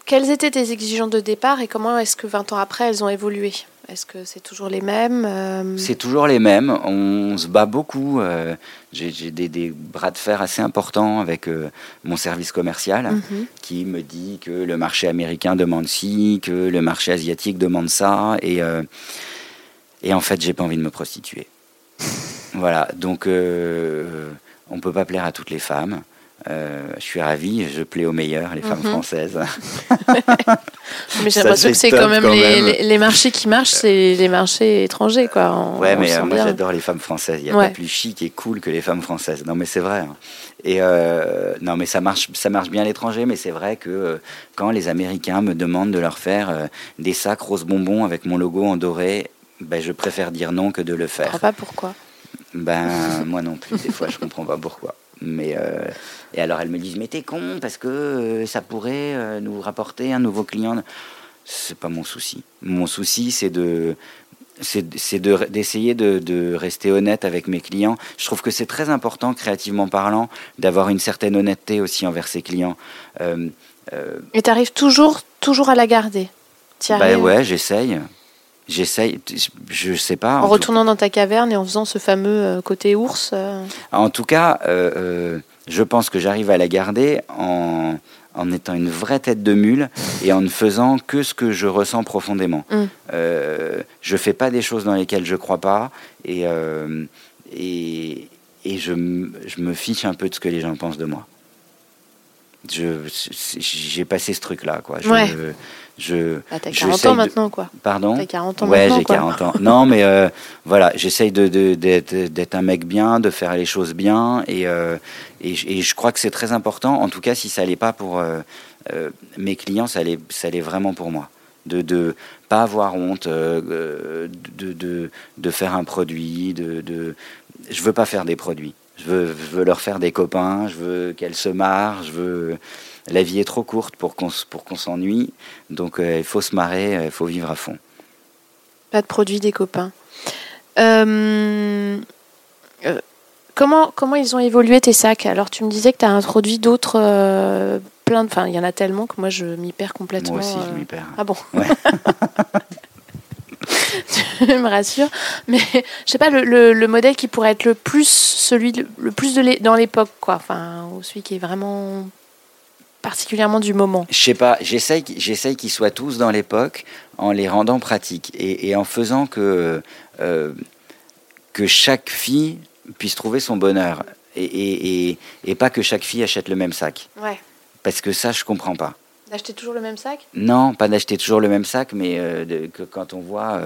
Quelles étaient tes exigences de départ et comment est-ce que 20 ans après elles ont évolué? Est-ce que c'est toujours les mêmes euh? C'est toujours les mêmes. On se bat beaucoup. Euh, j'ai des, bras de fer assez importants avec euh, mon service commercial mhm. qui me dit que le marché américain demande ci, que le marché asiatique demande ça. Et, et en fait, j'ai pas envie de me prostituer. voilà. Donc, on ne peut pas plaire à toutes les femmes. Euh, je suis ravi, je plais aux meilleurs, les femmes mhm. françaises. mais j'ai l'impression que c'est quand même, les, marchés qui marchent, c'est les marchés étrangers. Quoi. ouais, mais euh, moi j'adore les femmes françaises. Il n'y a pas plus chic et cool que les femmes françaises. Non, mais c'est vrai. Hein. Et euh, non, mais ça marche, ça marche bien à l'étranger, mais c'est vrai que quand les Américains me demandent de leur faire des sacs rose bonbons avec mon logo en doré, ben, je préfère dire non que de le faire. Je comprends pas pourquoi. Ben, moi non plus, des fois je comprends pas pourquoi. Mais euh, et alors elles me disent mais t'es con parce que euh, ça pourrait euh, nous rapporter un nouveau client. C'est pas mon souci. Mon souci c'est de c'est d'essayer de, de, rester honnête avec mes clients. Je trouve que c'est très important, créativement parlant, d'avoir une certaine honnêteté aussi envers ses clients. Et tu arrives toujours, toujours à la garder bah ouais, j'essaye. J'essaye, je sais pas. En, retournant dans ta caverne et en faisant ce fameux euh, côté ours. Euh. En tout cas, euh, je pense que j'arrive à la garder en, en, étant une vraie tête de mule et en ne faisant que ce que je ressens profondément. Je mm. Euh, je fais pas des choses dans lesquelles je crois pas et, et, et je, je, me fiche un peu de ce que les gens pensent de moi. J'ai passé ce truc-là, quoi. Je, je, ah, t'as 40 ans maintenant, quoi. Pardon T'as 40 ans Ouais, j'ai 40 ans. Non, mais euh, voilà, j'essaye de, d'être, un mec bien, de faire les choses bien, et, euh, et, je crois que c'est très important. En tout cas, si ça n'allait pas pour euh, mes clients, ça allait, ça allait vraiment pour moi. De ne pas avoir honte de, de, de, faire un produit. De, de... Je veux pas faire des produits. Je veux, je veux leur faire des copains. Je veux qu'elles se marrent. Je veux la vie est trop courte pour qu'on s'ennuie. Donc euh, il faut se marrer, euh, il faut vivre à fond. Pas de produit des copains. Euh, comment, comment ils ont évolué tes sacs? Alors, tu me disais que tu as introduit d'autres. Euh, plein de. Enfin, il y en a tellement que moi, je m'y perds complètement. Moi aussi, je m'y perds. Ah bon? Tu me rassures. Mais je sais pas, le, le, modèle qui pourrait être le plus, celui le, plus de dans l'époque, quoi. Enfin, ou celui qui est vraiment particulièrement du moment Je sais pas, j'essaye, j'essaye qu'ils soient tous dans l'époque en les rendant pratiques et, en faisant que, euh, que chaque fille puisse trouver son bonheur et, et, pas que chaque fille achète le même sac. Ouais. Parce que ça, je comprends pas. D'acheter toujours le même sac? Non, pas d'acheter toujours le même sac, mais euh, que quand on voit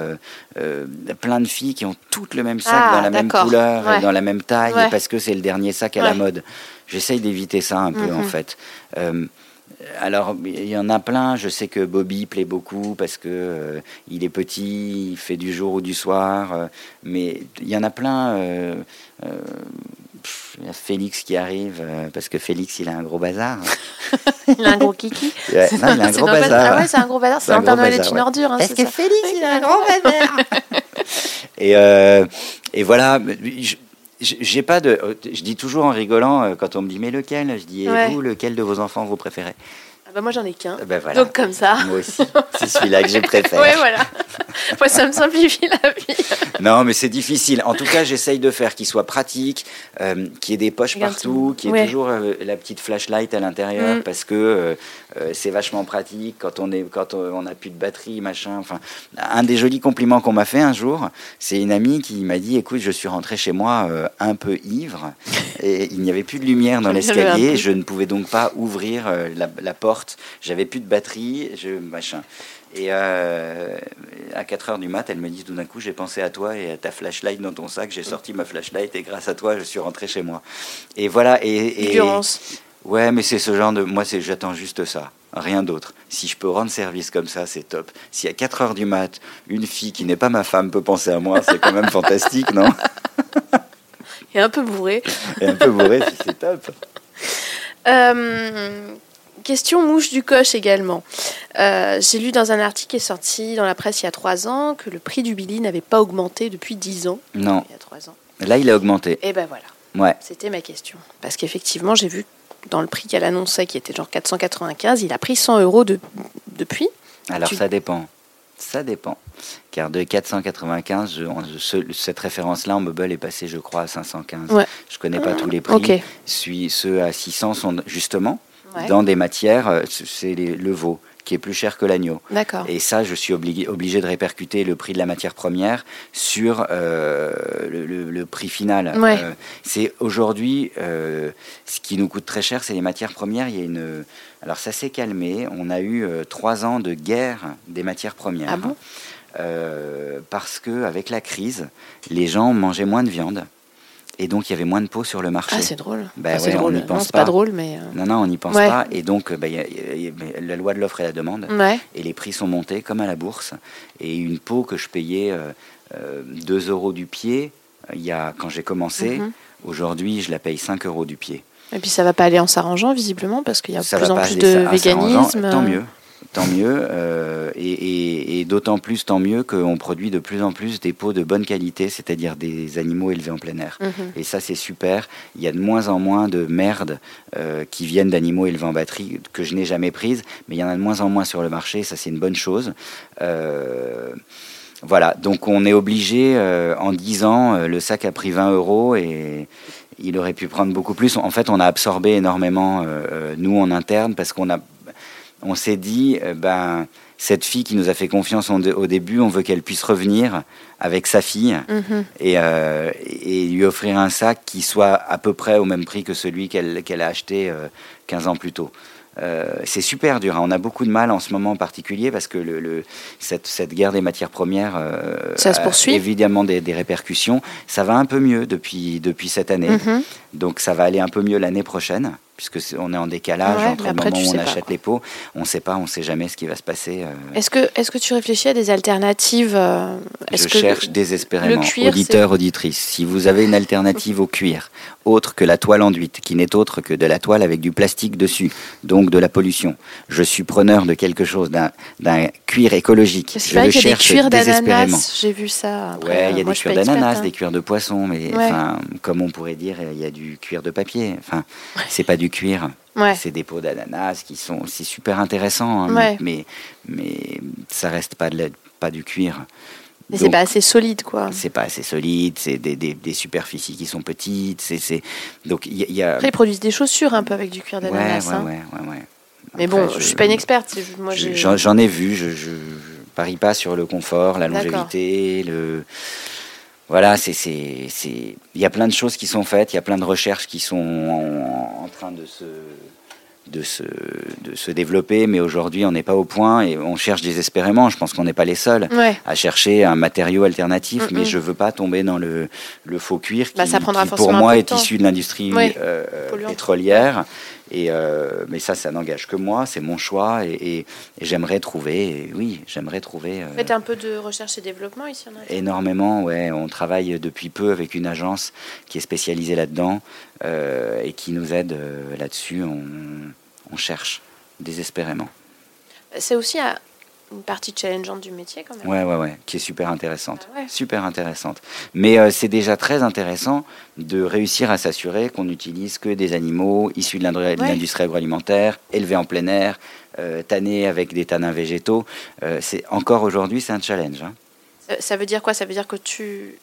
euh, plein de filles qui ont toutes le même sac ah, dans la même couleur, et dans la même taille, parce que c'est le dernier sac à la mode. J'essaye d'éviter ça un peu, en mhm. fait. Euh, alors, il y en a plein. Je sais que Bobby plaît beaucoup parce que euh, il est petit, il fait du jour ou du soir. Euh, mais il y en a plein. Félix qui arrive parce que Félix, il a un gros bazar. il a un gros kiki. il a un gros bazar. Ah ouais, c'est un gros bazar. C'est un Père Noël est une ordure. Hein, parce que Félix, il a un gros bazar. et, et voilà. Je, j'ai pas de. Je dis toujours en rigolant euh, quand on me dit mais lequel? Je dis et vous lequel de vos enfants vous préférez? Bah moi j'en ai qu'un. Ben Donc comme ça. Moi aussi. C'est celui-là que je préfère. oui, voilà. Moi ça me simplifie la vie. non, mais c'est difficile. En tout cas, j'essaye de faire qu'il soit pratique, euh, qu'il y ait des poches partout, qu'il y ait toujours euh, la petite flashlight à l'intérieur mm. parce que euh, c'est vachement pratique quand on est quand on n'a plus de batterie, machin. Enfin, un des jolis compliments qu'on m'a fait un jour, c'est une amie qui m'a dit "Écoute, je suis rentrée chez moi un peu ivre et il n'y avait plus de lumière dans l'escalier, je ne pouvais donc pas ouvrir la porte j'avais plus de batterie, je, machin. Et euh, à 4 heures du mat, elle me dit tout d'un coup, j'ai pensé à toi et à ta flashlight dans ton sac, j'ai sorti ma flashlight et grâce à toi, je suis rentré chez moi. Et voilà. Et, et ouais, mais c'est ce genre de. Moi, c'est j'attends juste ça, rien d'autre. Si je peux rendre service comme ça, c'est top. Si à 4 heures du mat, une fille qui n'est pas ma femme peut penser à moi, c'est quand même fantastique, non? Et un peu bourré. Et un peu bourré, c'est top. Euh, Question mouche du coche également. Euh, j'ai lu dans un article qui est sorti dans la presse il y a trois ans que le prix du Billy n'avait pas augmenté depuis dix ans. Non. Il y a trois ans. Là, il a augmenté. Et eh ben voilà. Ouais. C'était ma question. Parce qu'effectivement, j'ai vu dans le prix qu'elle annonçait, qui était genre 495, il a pris 100 euros de, depuis. Alors ça dépend. Ça dépend. Car de 495, cette référence-là en mobile est passée, je crois, à 515. Je ne connais pas tous les prix. Okay. ceux à 600 sont justement dans des matières, euh, c'est le veau qui est plus cher que l'agneau. D'accord. Et ça, je suis obligé, obligé de répercuter le prix de la matière première sur euh, le, prix final. Euh, c'est aujourd'hui, ce qui nous coûte très cher, c'est les matières premières. Il y a une, alors ça s'est calmé. On a eu trois ans de guerre des matières premières. Ah bon? Parce que avec la crise, les gens mangeaient moins de viande. Et donc, il y avait moins de peaux sur le marché. Ah, c'est drôle. Ben drôle. On n'y pense non, pas. pas. drôle, mais. Euh, non, non, on n'y pense pas. Et donc, ben, y a, la loi de l'offre et la demande. Et les prix sont montés comme à la bourse. Et une peau que je payais euh, 2 euh, euros du pied, il y a, quand j'ai commencé, mhm. aujourd'hui, je la paye 5 euros du pied. Et puis, ça ne va pas aller en s'arrangeant, visiblement, parce qu'il y a de plus en plus de véganisme. Tant mieux tant mieux. Euh, et, d'autant plus, tant mieux qu'on produit de plus en plus des peaux de bonne qualité, c'est-à-dire des animaux élevés en plein air. Mhm. Et ça, c'est super. Il y a de moins en moins de merde euh, qui viennent d'animaux élevés en batterie que je n'ai jamais prises, mais il y en a de moins en moins sur le marché. Ça, c'est une bonne chose. Euh, voilà, donc on est obligé, en 10 ans, le sac a pris 20 euros et il aurait pu prendre beaucoup plus. En fait, on a absorbé énormément, nous, en interne, parce qu'on a on s'est dit, euh, ben, cette fille qui nous a fait confiance au début, on veut qu'elle puisse revenir avec sa fille mhm. euh, et, lui offrir un sac qui soit à peu près au même prix que celui qu'elle a acheté 15 euh, ans plus tôt. c'est super dur. Hein. On a beaucoup de mal en ce moment en particulier parce que le, cette, guerre des matières premières ça se poursuit. A évidemment des, répercussions. Ça va un peu mieux depuis, depuis cette année. Mhm. Donc ça va aller un peu mieux l'année prochaine puisque on est en décalage entre le moment où on achète les pots. On ne sait pas, on ne sait jamais ce qui va se passer. Est-ce que, est que tu réfléchis à des alternatives Je cherche désespérément, auditeur, auditrice. Si vous avez une alternative au cuir, autre que la toile enduite, qui n'est autre que de la toile avec du plastique dessus, donc de la pollution. Je suis preneur de quelque chose, d'un cuir écologique. Je le cherche y a des cuirs désespérément. J'ai vu ça. ouais, il y a des cuirs d'ananas, des cuirs de poisson, mais comme on pourrait dire, il y a du cuir de papier. Enfin, c'est pas du cuir. C'est des peaux d'ananas qui sont, c'est super intéressant, hein, mais, mais ça reste pas, de pas du cuir. Mais c'est pas assez solide, quoi. C'est pas assez solide, c'est des, des, des, superficies qui sont petites. c'est Donc, il y, a... Après, ils produisent des chaussures un peu avec du cuir d'ananas. Ouais, ouais, hein. ouais, ouais, Mais bon, je, ne suis pas une experte. J'en ai vu, je, je, parie pas sur le confort, la longévité, le. Voilà, c'est, il y a plein de choses qui sont faites, il y a plein de recherches qui sont en train de se, de se, de se développer, mais aujourd'hui on n'est pas au point et on cherche désespérément. Je pense qu'on n'est pas les seuls à chercher un matériau alternatif, mais je veux pas tomber dans le, le faux cuir bah, qui, pour moi est issu de l'industrie euh, pétrolière. Et euh, mais ça, ça n'engage que moi, c'est mon choix et, j'aimerais trouver, oui, j'aimerais trouver. Vous faites un peu de recherche et développement ici en Énormément, ouais. On travaille depuis peu avec une agence qui est spécialisée là-dedans euh, et qui nous aide là-dessus. On, on cherche désespérément. C'est aussi une partie challengeante du métier quand même. Ouais, ouais, ouais, qui est super intéressante. Ah super intéressante. Mais euh, c'est déjà très intéressant de réussir à s'assurer qu'on n'utilise que des animaux issus de l'industrie agroalimentaire, élevés en plein air, euh, tannés avec des tanins végétaux. Euh, c'est encore aujourd'hui, c'est un challenge. Hein. Ça veut dire quoi? Ça veut dire que tu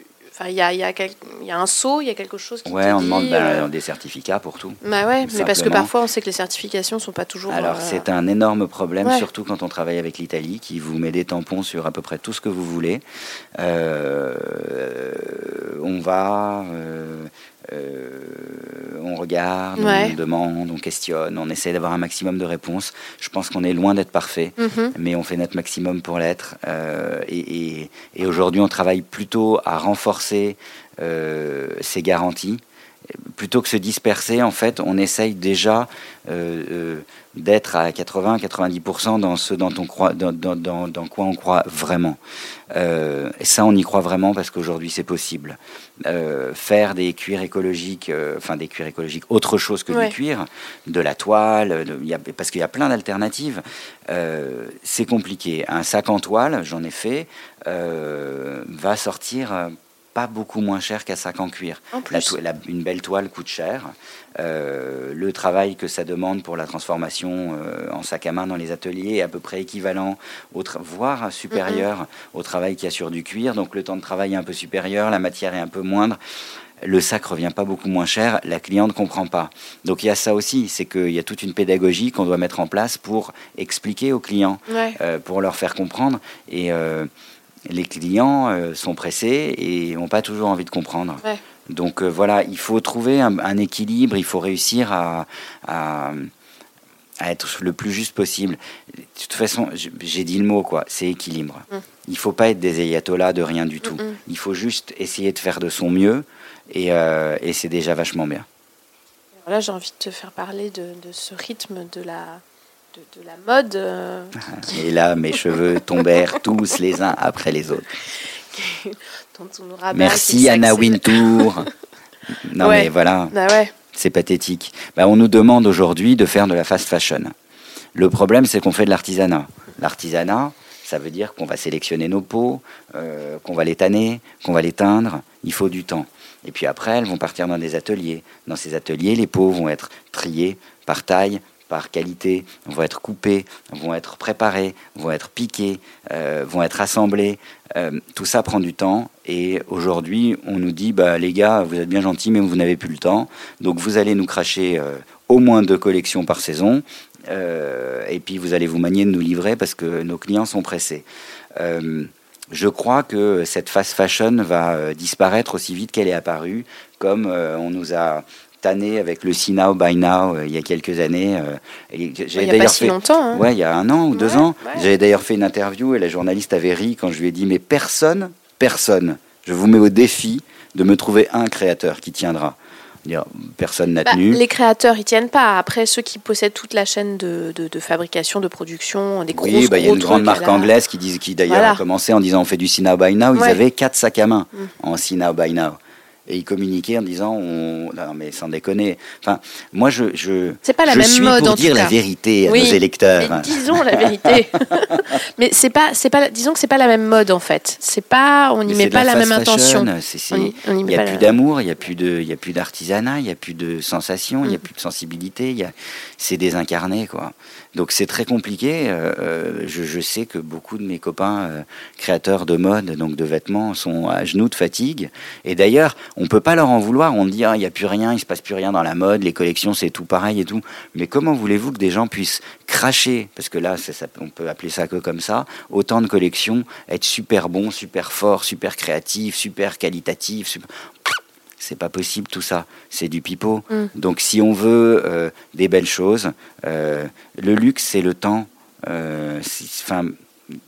il y a, y, a y a, un saut, il y a quelque chose qui Ouais, on demande bah, euh, des certificats pour tout. Bah ouais, mais parce que parfois on sait que les certifications ne sont pas toujours. Alors euh, c'est un énorme problème, surtout quand on travaille avec l'Italie, qui vous met des tampons sur à peu près tout ce que vous voulez. Euh, on va. On regarde, on demande, on questionne, on essaie d'avoir un maximum de réponses. Je pense qu'on est loin d'être parfait, mhm. mais on fait notre maximum pour l'être. et, et aujourd'hui, on travaille plutôt à renforcer euh, ces garanties. Plutôt que se disperser, en fait, on essaye déjà euh, euh, d'être à 80-90% dans ce dont on croit, dans, dans, dans, quoi on croit vraiment. et ça, on y croit vraiment parce qu'aujourd'hui, c'est possible. faire des cuirs écologiques, enfin des cuirs écologiques, autre chose que du cuir, de la toile, y a, parce qu'il y a plein d'alternatives. c'est compliqué. Un sac en toile, j'en ai fait, va sortir pas beaucoup moins cher qu'un sac en cuir. une belle toile coûte cher. Euh, le travail que ça demande pour la transformation euh, en sac à main dans les ateliers est à peu près équivalent, au voire supérieur au travail qu'il y a sur du cuir. Donc le temps de travail est un peu supérieur, la matière est un peu moindre. Le sac revient pas beaucoup moins cher, la cliente ne comprend pas. Donc il y a ça aussi, c'est qu'il y a toute une pédagogie qu'on doit mettre en place pour expliquer aux clients, euh, pour leur faire comprendre. Et les clients euh, sont pressés et n'ont pas toujours envie de comprendre. Donc euh, voilà, il faut trouver un, équilibre, il faut réussir à, être le plus juste possible. De toute façon, j'ai dit le mot, quoi, c'est équilibre. Mm. Il faut pas être des ayatollahs de rien du tout. Il faut juste essayer de faire de son mieux et, euh, c'est déjà vachement bien. Voilà, j'ai envie de te faire parler de ce rythme de la de, la mode. Euh, Et là, mes cheveux tombèrent tous les uns après les autres. Merci Anna Wintour. non mais voilà, bah c'est pathétique. Bah, on nous demande aujourd'hui de faire de la fast fashion. Le problème, c'est qu'on fait de l'artisanat. L'artisanat, ça veut dire qu'on va sélectionner nos peaux, euh, qu'on va les tanner, qu'on va les teindre. Il faut du temps. Et puis après, elles vont partir dans des ateliers. Dans ces ateliers, les peaux vont être triées par taille, par qualité vont être coupés, vont être préparés, vont être piqués, euh, vont être assemblés. Euh, tout ça prend du temps et aujourd'hui on nous dit bah, les gars vous êtes bien gentils mais vous n'avez plus le temps donc vous allez nous cracher euh, au moins deux collections par saison et puis vous allez vous manier de nous livrer parce que nos clients sont pressés. je crois que cette fast fashion va disparaître aussi vite qu'elle est apparue, comme on nous a tanné avec le See Now By Now euh, il y a quelques années. Euh, il n'y a pas si longtemps. Hein. Ouais, il y a un an ou deux ans. J'avais d'ailleurs fait une interview et la journaliste avait ri quand je lui ai dit mais personne, personne, je vous mets au défi de me trouver un créateur qui tiendra. Personne n'a bah, tenu. Les créateurs, ils tiennent pas. Après, ceux qui possèdent toute la chaîne de, fabrication, de production, des grosses Oui, bah, il y a une grande marque anglaise qui, dit, qui d'ailleurs a commencé en disant on fait du See Now By Now. Ils avaient quatre sacs à main mm. en See Now By Now et ils communiquaient en disant on... non mais sans déconner. Enfin moi je je c'est pas la je même suis mode pour dire la vérité à nos électeurs. mais disons la vérité. Mais c'est pas c'est pas disons que c'est pas la même mode en fait. C'est pas on n'y met pas la, même intention. Il n'y a plus d'amour il y a plus de il y a plus d'artisanat il y a plus de sensation il y a mm. plus de sensibilité il y a c'est désincarné quoi donc c'est très compliqué. Euh, euh, je, sais que beaucoup de mes copains euh, créateurs de mode, donc de vêtements, sont à genoux de fatigue. Et d'ailleurs, on peut pas leur en vouloir. On dit ah, il n'y a plus rien, il se passe plus rien dans la mode, les collections c'est tout pareil et tout. Mais comment voulez-vous que des gens puissent cracher, parce que là on peut appeler ça que comme ça, autant de collections, être super bon, super fort, super créatif, super qualitatif, super c'est pas possible tout ça, c'est du pipeau. Mm. Donc si on veut euh, des belles choses, euh, le luxe c'est le temps. Euh, enfin,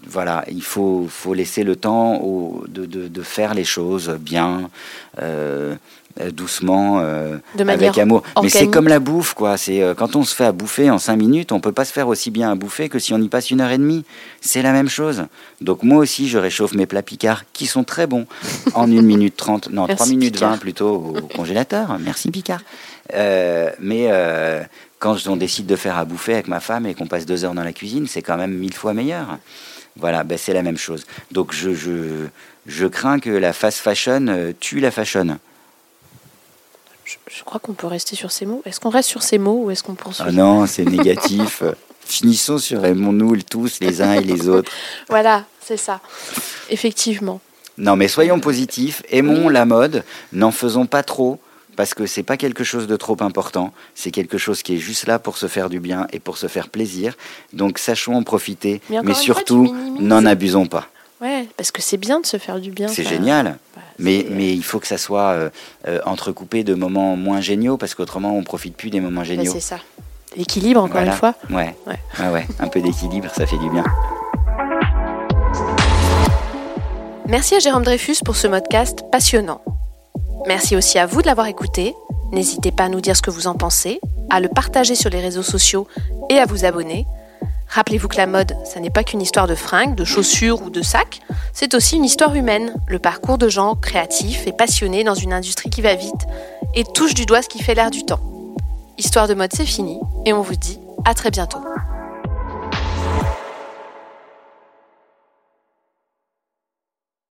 voilà, il faut, faut laisser le temps de, de, faire les choses bien. Euh, doucement, euh, avec amour. Mais c'est comme la bouffe, quoi. C'est euh, quand on se fait à bouffer en cinq minutes, on peut pas se faire aussi bien à bouffer que si on y passe une heure et demie. C'est la même chose. Donc moi aussi, je réchauffe mes plats Picard, qui sont très bons, en une minute trente, non, trois minutes vingt plutôt au congélateur. Merci Picard. mais quand on décide de faire à bouffer avec ma femme et qu'on passe deux heures dans la cuisine, c'est quand même mille fois meilleur. Voilà, ben c'est la même chose. Donc je, je, je crains que la fast fashion tue la fashion je, crois qu'on peut rester sur ces mots. Est-ce qu'on reste sur ces mots ou est-ce qu'on poursuit Ah non, c'est négatif. Finissons sur aimons-nous tous, les uns et les autres. voilà, c'est ça. Effectivement. Non, mais soyons positifs, aimons la mode, n'en faisons pas trop, parce que c'est pas quelque chose de trop important, c'est quelque chose qui est juste là pour se faire du bien et pour se faire plaisir. Donc sachons en profiter, mais, surtout, n'en abusons pas. Ouais, parce que c'est bien de se faire du bien. C'est génial. Bah, mais, mais il faut que ça soit euh, euh, entrecoupé de moments moins géniaux, parce qu'autrement, on profite plus des moments géniaux. c'est ça. L'équilibre, encore une fois. Ouais. Ouais. ouais. Un peu d'équilibre, ça fait du bien. Merci à Jérôme Dreyfus pour ce podcast passionnant. Merci aussi à vous de l'avoir écouté. N'hésitez pas à nous dire ce que vous en pensez, à le partager sur les réseaux sociaux et à vous abonner. Rappelez-vous que la mode, ça n'est pas qu'une histoire de fringues, de chaussures ou de sacs, c'est aussi une histoire humaine, le parcours de gens créatifs et passionnés dans une industrie qui va vite et touche du doigt ce qui fait l'air du temps. Histoire de mode, c'est fini et on vous dit à très bientôt.